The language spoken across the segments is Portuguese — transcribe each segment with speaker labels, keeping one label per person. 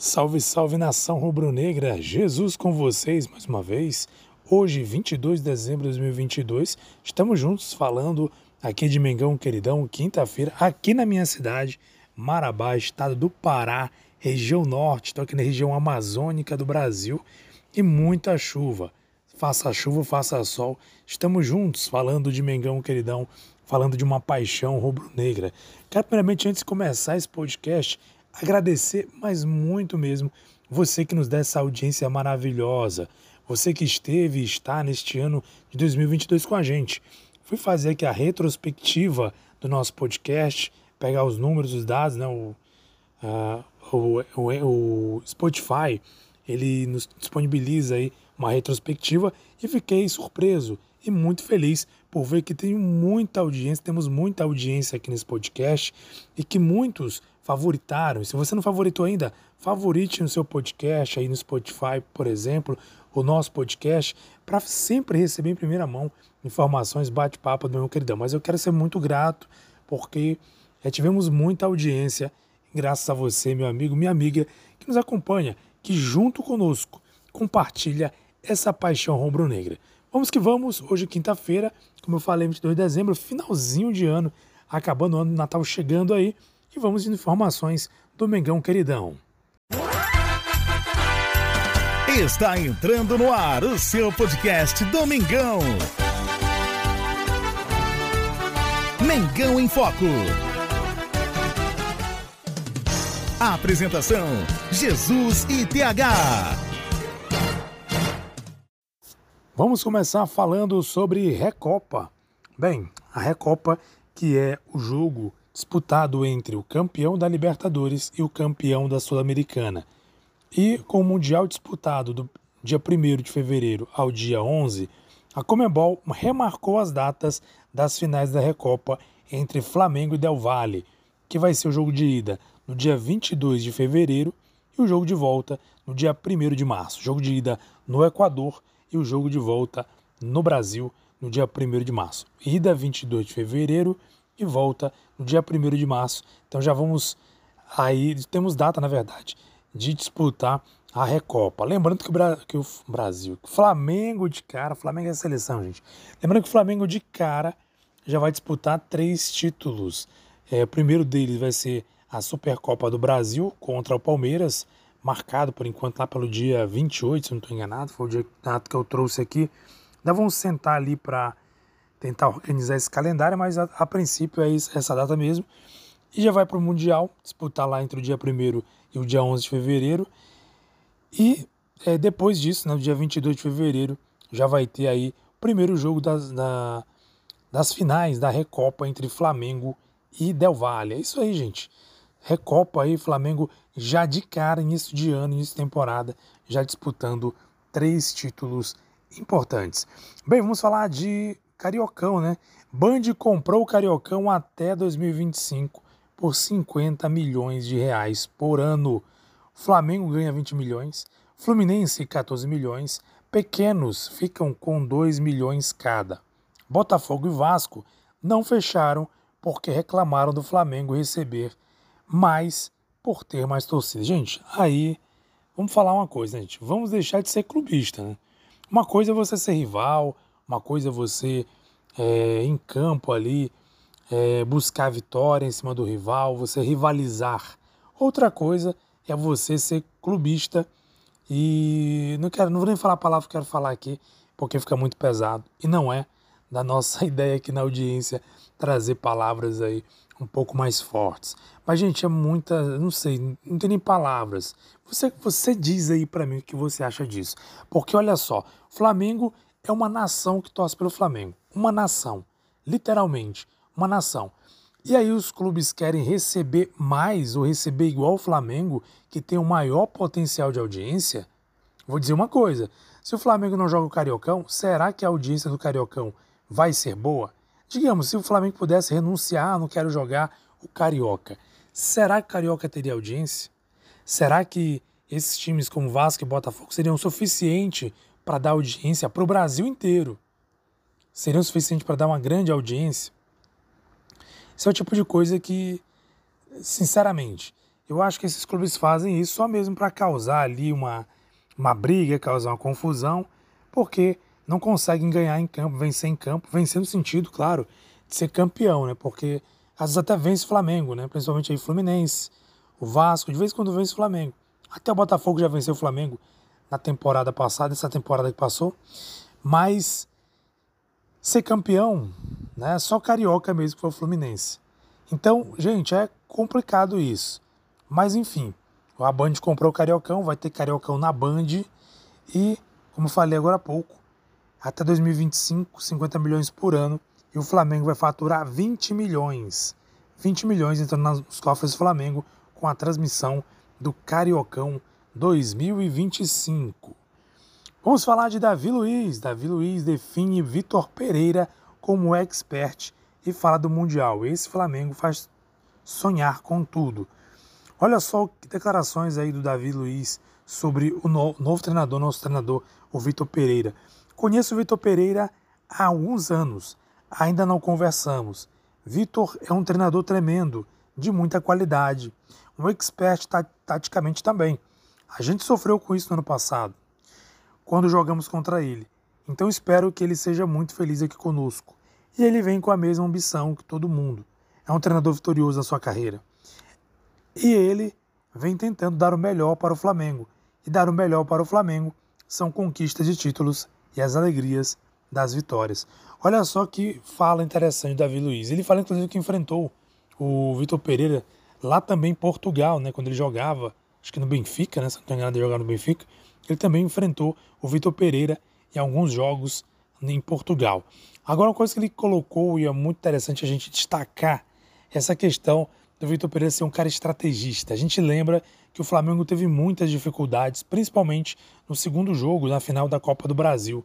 Speaker 1: Salve, salve nação rubro-negra! Jesus com vocês mais uma vez. Hoje, 22 de dezembro de 2022, estamos juntos falando aqui de Mengão Queridão, quinta-feira, aqui na minha cidade, Marabá, estado do Pará, região norte, estou aqui na região amazônica do Brasil e muita chuva. Faça chuva, faça sol, estamos juntos falando de Mengão Queridão, falando de uma paixão rubro-negra. Quero, primeiramente, antes de começar esse podcast, agradecer, mas muito mesmo, você que nos dá essa audiência maravilhosa, você que esteve e está neste ano de 2022 com a gente. Fui fazer aqui a retrospectiva do nosso podcast, pegar os números, os dados, né? O, uh, o, o, o Spotify, ele nos disponibiliza aí uma retrospectiva e fiquei surpreso e muito feliz por ver que tem muita audiência, temos muita audiência aqui nesse podcast e que muitos favoritaram. Se você não favoritou ainda, favorite no seu podcast, aí no Spotify, por exemplo, o nosso podcast, para sempre receber em primeira mão informações, bate-papo do meu queridão. Mas eu quero ser muito grato porque já tivemos muita audiência, graças a você, meu amigo, minha amiga, que nos acompanha, que junto conosco compartilha essa paixão rubro-negra. Vamos que vamos, hoje quinta-feira, como eu falei, 22 de dezembro, finalzinho de ano, acabando o ano, Natal chegando aí, e vamos de informações do Mengão Queridão.
Speaker 2: Está entrando no ar o seu podcast Domingão. Mengão em Foco. A apresentação: Jesus e TH.
Speaker 1: Vamos começar falando sobre Recopa. Bem, a Recopa, que é o jogo disputado entre o campeão da Libertadores e o campeão da Sul-Americana. E com o Mundial disputado do dia 1 de fevereiro ao dia 11, a Comebol remarcou as datas das finais da Recopa entre Flamengo e Del Valle, que vai ser o jogo de ida no dia 22 de fevereiro e o jogo de volta no dia 1 de março. Jogo de ida no Equador e o jogo de volta no Brasil no dia 1 de março. Ida 22 de fevereiro e volta no dia 1 de março. Então já vamos aí, temos data na verdade, de disputar a Recopa. Lembrando que o, Bra que o Brasil, que o Flamengo de cara, Flamengo é a seleção, gente. Lembrando que o Flamengo de cara já vai disputar três títulos. É, o primeiro deles vai ser a Supercopa do Brasil contra o Palmeiras, marcado por enquanto lá pelo dia 28, se não estou enganado, foi o dia que eu trouxe aqui. Ainda vamos sentar ali para tentar organizar esse calendário, mas a, a princípio é isso, essa data mesmo. E já vai para o Mundial, disputar lá entre o dia 1 e o dia 11 de fevereiro. E é, depois disso, no né, dia 22 de fevereiro, já vai ter aí o primeiro jogo das, da, das finais da Recopa entre Flamengo e Del Valle. É isso aí, gente. Recopa aí, Flamengo já de cara, início de ano, início de temporada, já disputando três títulos importantes. Bem, vamos falar de Cariocão, né? Band comprou o Cariocão até 2025 por 50 milhões de reais por ano. Flamengo ganha 20 milhões, Fluminense 14 milhões, pequenos ficam com 2 milhões cada. Botafogo e Vasco não fecharam porque reclamaram do Flamengo receber mais por ter mais torcida. Gente, aí vamos falar uma coisa, gente. Vamos deixar de ser clubista, né? Uma coisa é você ser rival, uma coisa é você, é, em campo ali, é, buscar vitória em cima do rival, você rivalizar. Outra coisa é você ser clubista e não quero, não vou nem falar a palavra que quero falar aqui, porque fica muito pesado. E não é da nossa ideia aqui na audiência trazer palavras aí um pouco mais fortes. Mas, gente, é muita, não sei, não tem nem palavras. Você, você diz aí para mim o que você acha disso. Porque olha só, Flamengo é uma nação que torce pelo Flamengo. Uma nação. Literalmente, uma nação. E aí os clubes querem receber mais ou receber igual o Flamengo, que tem o maior potencial de audiência? Vou dizer uma coisa: se o Flamengo não joga o Cariocão, será que a audiência do Cariocão vai ser boa? Digamos, se o Flamengo pudesse renunciar, não quero jogar o Carioca, será que o Carioca teria audiência? Será que esses times como Vasco e Botafogo seriam suficiente para dar audiência para o Brasil inteiro. Seriam suficiente para dar uma grande audiência? Esse é o tipo de coisa que, sinceramente, eu acho que esses clubes fazem isso só mesmo para causar ali uma, uma briga, causar uma confusão, porque não conseguem ganhar em campo, vencer em campo, vencer no sentido, claro, de ser campeão, né? Porque às vezes até vence o Flamengo, né? Principalmente aí Fluminense, o Vasco, de vez em quando vence o Flamengo. Até o Botafogo já venceu o Flamengo na temporada passada, essa temporada que passou. Mas ser campeão, né? Só carioca mesmo que foi o Fluminense. Então, gente, é complicado isso. Mas enfim, a Band comprou o Cariocão, vai ter Cariocão na Band e, como falei agora há pouco, até 2025, 50 milhões por ano e o Flamengo vai faturar 20 milhões. 20 milhões entrando nos cofres do Flamengo com a transmissão do Cariocão 2025. Vamos falar de Davi Luiz. Davi Luiz define Vitor Pereira como expert e fala do Mundial. Esse Flamengo faz sonhar com tudo. Olha só que declarações aí do Davi Luiz sobre o novo treinador, nosso treinador, o Vitor Pereira. Conheço o Vitor Pereira há alguns anos, ainda não conversamos. Vitor é um treinador tremendo, de muita qualidade, um expert taticamente também. A gente sofreu com isso no ano passado, quando jogamos contra ele. Então espero que ele seja muito feliz aqui conosco. E ele vem com a mesma ambição que todo mundo. É um treinador vitorioso na sua carreira. E ele vem tentando dar o melhor para o Flamengo. E dar o melhor para o Flamengo são conquistas de títulos e as alegrias das vitórias. Olha só que fala interessante Davi Luiz. Ele fala inclusive que enfrentou o Vitor Pereira lá também em Portugal, né, quando ele jogava, acho que no Benfica, né, se não estou enganado de jogar no Benfica, ele também enfrentou o Vitor Pereira em alguns jogos em Portugal. Agora, uma coisa que ele colocou e é muito interessante a gente destacar essa questão do Vitor Pereira ser um cara estrategista. A gente lembra que o Flamengo teve muitas dificuldades, principalmente no segundo jogo, na final da Copa do Brasil.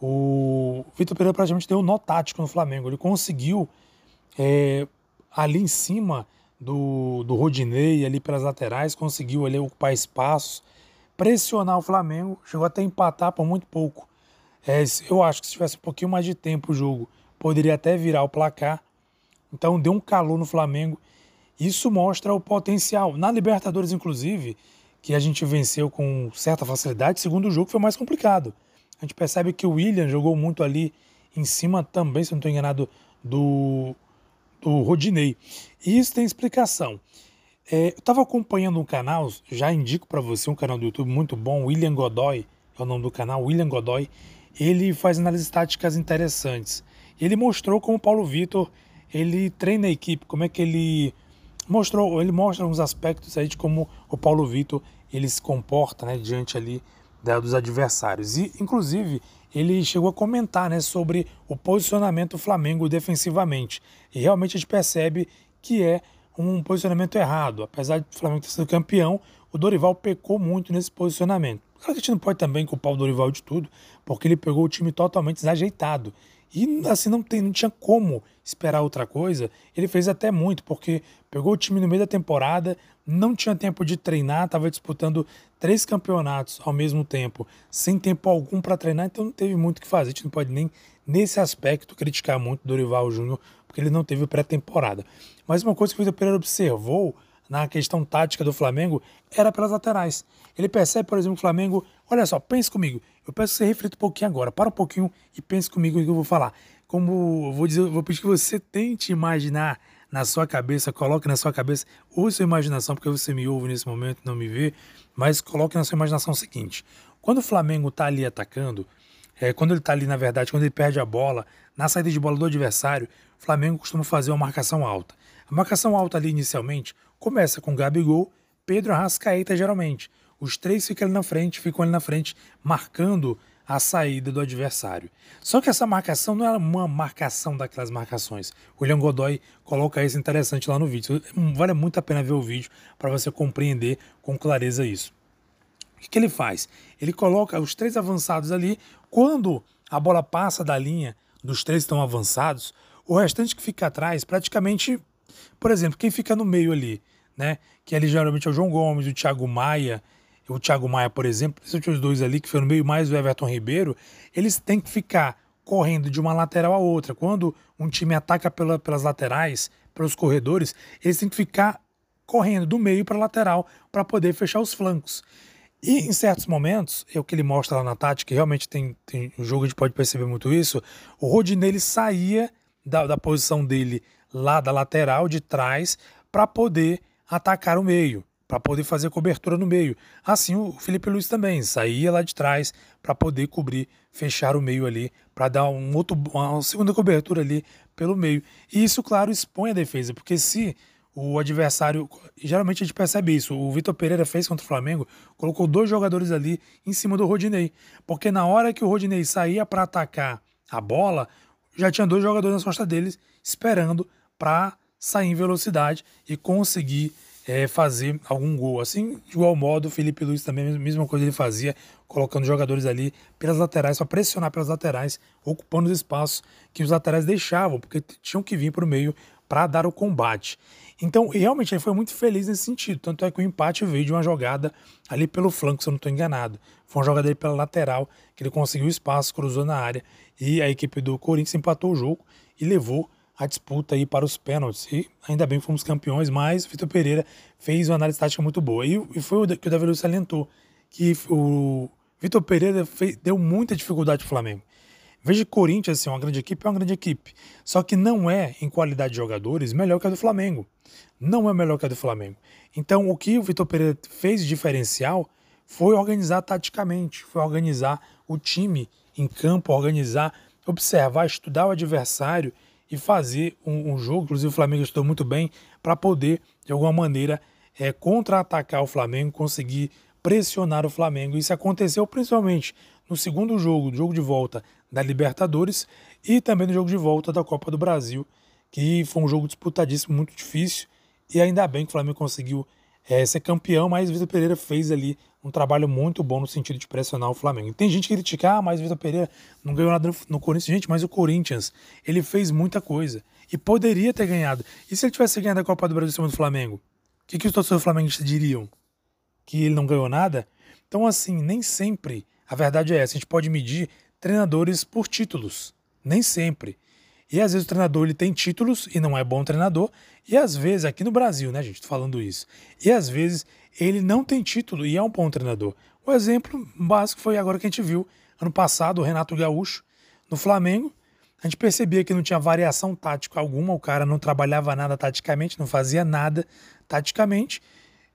Speaker 1: O Vitor Pereira praticamente deu um nó tático no Flamengo. Ele conseguiu, é, ali em cima do, do Rodinei, ali pelas laterais, conseguiu ali ocupar espaços, pressionar o Flamengo, chegou até empatar por muito pouco. É, eu acho que se tivesse um pouquinho mais de tempo o jogo, poderia até virar o placar. Então deu um calor no Flamengo isso mostra o potencial. Na Libertadores, inclusive, que a gente venceu com certa facilidade, segundo jogo foi mais complicado. A gente percebe que o William jogou muito ali em cima também, se não estou enganado, do, do Rodinei. E isso tem explicação. É, eu estava acompanhando um canal, já indico para você, um canal do YouTube muito bom, William Godoy, é o nome do canal, William Godoy. Ele faz análises táticas interessantes. Ele mostrou como o Paulo Vitor ele treina a equipe, como é que ele mostrou, ele mostra uns aspectos aí de como o Paulo Vitor ele se comporta, né, diante ali da, dos adversários. E inclusive ele chegou a comentar, né, sobre o posicionamento do Flamengo defensivamente. E realmente a gente percebe que é um posicionamento errado. Apesar de o Flamengo ter sido campeão, o Dorival pecou muito nesse posicionamento. Claro que a gente não pode também culpar o Dorival de tudo, porque ele pegou o time totalmente desajeitado. E assim não, tem, não tinha como esperar outra coisa. Ele fez até muito, porque pegou o time no meio da temporada, não tinha tempo de treinar, estava disputando três campeonatos ao mesmo tempo, sem tempo algum para treinar, então não teve muito o que fazer. A gente não pode nem, nesse aspecto, criticar muito Dorival Júnior, porque ele não teve pré-temporada. Mas uma coisa que o Vitor Pereira observou na questão tática do Flamengo era pelas laterais. Ele percebe, por exemplo, o Flamengo. Olha só, pense comigo. Eu peço que você reflita um pouquinho agora. Para um pouquinho e pense comigo o que eu vou falar. Como eu vou dizer, eu vou pedir que você tente imaginar na sua cabeça, coloque na sua cabeça, ou sua imaginação, porque você me ouve nesse momento, não me vê, mas coloque na sua imaginação o seguinte: quando o Flamengo está ali atacando, é, quando ele está ali, na verdade, quando ele perde a bola, na saída de bola do adversário, o Flamengo costuma fazer uma marcação alta. A marcação alta ali inicialmente começa com Gabigol, Pedro Arrascaeta geralmente. Os três ficam ali na frente, ficam ali na frente, marcando a saída do adversário. Só que essa marcação não é uma marcação daquelas marcações. O William Godoy coloca isso interessante lá no vídeo. Vale muito a pena ver o vídeo para você compreender com clareza isso. O que, que ele faz? Ele coloca os três avançados ali. Quando a bola passa da linha dos três estão avançados, o restante que fica atrás, praticamente, por exemplo, quem fica no meio ali, né? Que ali geralmente é o João Gomes, o Thiago Maia o Thiago Maia, por exemplo, principalmente os dois ali que foram meio mais o Everton Ribeiro, eles têm que ficar correndo de uma lateral a outra. Quando um time ataca pela, pelas laterais, pelos corredores, eles têm que ficar correndo do meio para lateral para poder fechar os flancos. E em certos momentos, é o que ele mostra lá na tática, realmente tem, tem um jogo a gente pode perceber muito isso, o Rodinei ele saía da, da posição dele lá da lateral, de trás, para poder atacar o meio, para poder fazer cobertura no meio. Assim o Felipe Luiz também saía lá de trás para poder cobrir, fechar o meio ali, para dar um outro, uma segunda cobertura ali pelo meio. E isso, claro, expõe a defesa, porque se o adversário. Geralmente a gente percebe isso. O Vitor Pereira fez contra o Flamengo, colocou dois jogadores ali em cima do Rodinei. Porque na hora que o Rodinei saía para atacar a bola, já tinha dois jogadores nas costas deles esperando para sair em velocidade e conseguir é, fazer algum gol. Assim, de igual modo, o Felipe Luiz também, a mesma coisa ele fazia, colocando jogadores ali pelas laterais, para pressionar pelas laterais, ocupando os espaços que os laterais deixavam, porque tinham que vir para o meio para dar o combate. Então, realmente, ele foi muito feliz nesse sentido. Tanto é que o empate veio de uma jogada ali pelo flanco, se eu não estou enganado. Foi uma jogada ali pela lateral, que ele conseguiu espaço, cruzou na área. E a equipe do Corinthians empatou o jogo e levou a disputa aí para os pênaltis. E ainda bem que fomos campeões, mas o Vitor Pereira fez uma análise tática muito boa. E, e foi o que o Davi Luiz salientou, que o Vitor Pereira fez, deu muita dificuldade para o Flamengo. Veja Corinthians, assim, uma grande equipe, é uma grande equipe. Só que não é, em qualidade de jogadores, melhor que a do Flamengo. Não é melhor que a do Flamengo. Então, o que o Vitor Pereira fez de diferencial foi organizar taticamente, foi organizar o time em campo, organizar, observar, estudar o adversário e fazer um, um jogo. Inclusive, o Flamengo estudou muito bem para poder, de alguma maneira, é, contra-atacar o Flamengo, conseguir pressionar o Flamengo. Isso aconteceu principalmente no segundo jogo, jogo de volta da Libertadores e também no jogo de volta da Copa do Brasil, que foi um jogo disputadíssimo, muito difícil. E ainda bem que o Flamengo conseguiu é, ser campeão, mas Vitor Pereira fez ali um trabalho muito bom no sentido de pressionar o Flamengo. E tem gente que critica, ah, mas Vitor Pereira não ganhou nada no, no Corinthians. Gente, mas o Corinthians, ele fez muita coisa. E poderia ter ganhado. E se ele tivesse ganhado a Copa do Brasil em cima do Flamengo? O que, que os torcedores flamenguistas diriam? Que ele não ganhou nada? Então, assim, nem sempre a verdade é essa. A gente pode medir treinadores por títulos. Nem sempre. E às vezes o treinador ele tem títulos e não é bom treinador. E às vezes, aqui no Brasil, né, gente, tô falando isso. E às vezes ele não tem título e é um bom treinador. O exemplo básico foi agora que a gente viu ano passado o Renato Gaúcho no Flamengo. A gente percebia que não tinha variação tática alguma, o cara não trabalhava nada taticamente, não fazia nada taticamente,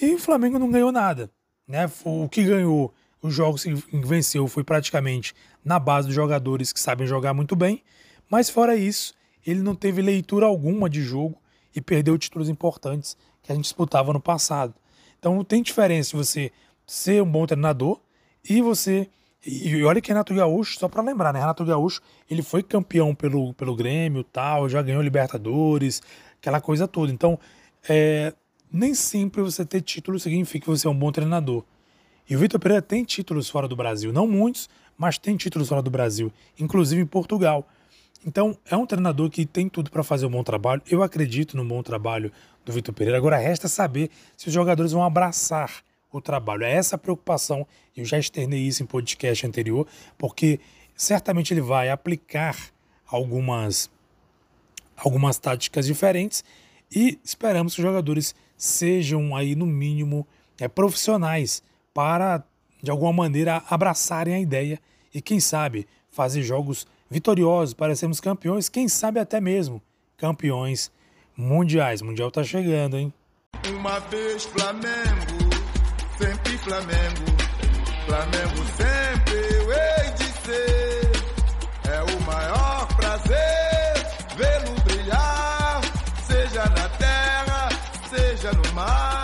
Speaker 1: e o Flamengo não ganhou nada. Né? O que ganhou os jogos que venceu foi praticamente na base dos jogadores que sabem jogar muito bem, mas fora isso, ele não teve leitura alguma de jogo e perdeu títulos importantes que a gente disputava no passado. Então tem diferença você ser um bom treinador e você. E olha que Renato Gaúcho, só para lembrar, né? Renato Gaúcho, ele foi campeão pelo, pelo Grêmio tal, já ganhou Libertadores, aquela coisa toda. Então, é, nem sempre você ter título significa que você é um bom treinador. E o Vitor Pereira tem títulos fora do Brasil, não muitos, mas tem títulos fora do Brasil, inclusive em Portugal. Então, é um treinador que tem tudo para fazer um bom trabalho. Eu acredito no bom trabalho do Vitor Pereira. Agora, resta saber se os jogadores vão abraçar o trabalho. É essa a preocupação. Eu já externei isso em podcast anterior, porque certamente ele vai aplicar algumas, algumas táticas diferentes e esperamos que os jogadores sejam aí, no mínimo, é, profissionais para, de alguma maneira, abraçarem a ideia e, quem sabe, fazer jogos vitoriosos para sermos campeões, quem sabe até mesmo campeões mundiais. O mundial tá chegando, hein? Uma vez Flamengo, sempre Flamengo, Flamengo sempre eu hei de ser. É o maior prazer vê-lo brilhar, seja na terra, seja no mar.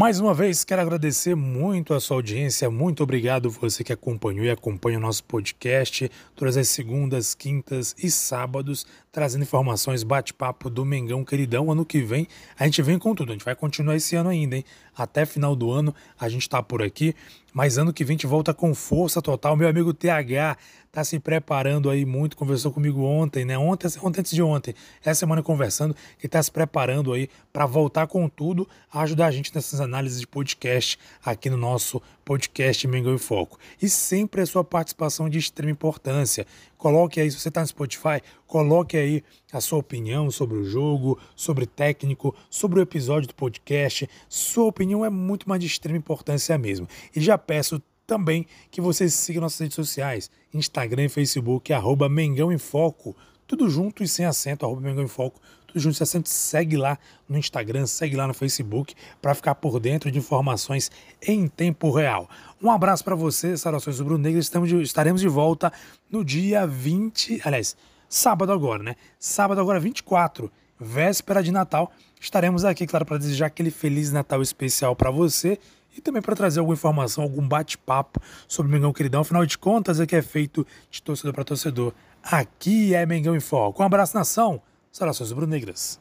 Speaker 1: Mais uma vez, quero agradecer muito a sua audiência. Muito obrigado você que acompanhou e acompanha o nosso podcast todas as segundas, quintas e sábados, trazendo informações, bate-papo do Mengão Queridão. Ano que vem a gente vem com tudo. A gente vai continuar esse ano ainda, hein? Até final do ano a gente está por aqui. Mas ano que vem a gente volta com força total. Meu amigo TH tá se preparando aí muito, conversou comigo ontem, né? Ontem, ontem antes de ontem, essa semana conversando, que tá se preparando aí para voltar com tudo, ajudar a gente nessas análises de podcast aqui no nosso podcast Mengão em Foco. E sempre a sua participação de extrema importância. Coloque aí, se você está no Spotify, coloque aí a sua opinião sobre o jogo, sobre técnico, sobre o episódio do podcast. Sua opinião é muito mais de extrema importância mesmo. E já peço também que vocês sigam nossas redes sociais, Instagram e Facebook, arroba Mengão em Foco, tudo junto e sem acento, arroba Mengão em Foco, tudo junto e sem acento, segue lá no Instagram, segue lá no Facebook, para ficar por dentro de informações em tempo real. Um abraço para vocês, saudações rubro-negras, estaremos de volta no dia 20, aliás, sábado agora, né? Sábado agora 24, véspera de Natal, estaremos aqui, claro, para desejar aquele Feliz Natal especial para você e também para trazer alguma informação, algum bate-papo sobre o Mengão Queridão. Afinal de contas, é que é feito de torcedor para torcedor. Aqui é Mengão em Foco. Um abraço, nação. Saudações rubro-negras.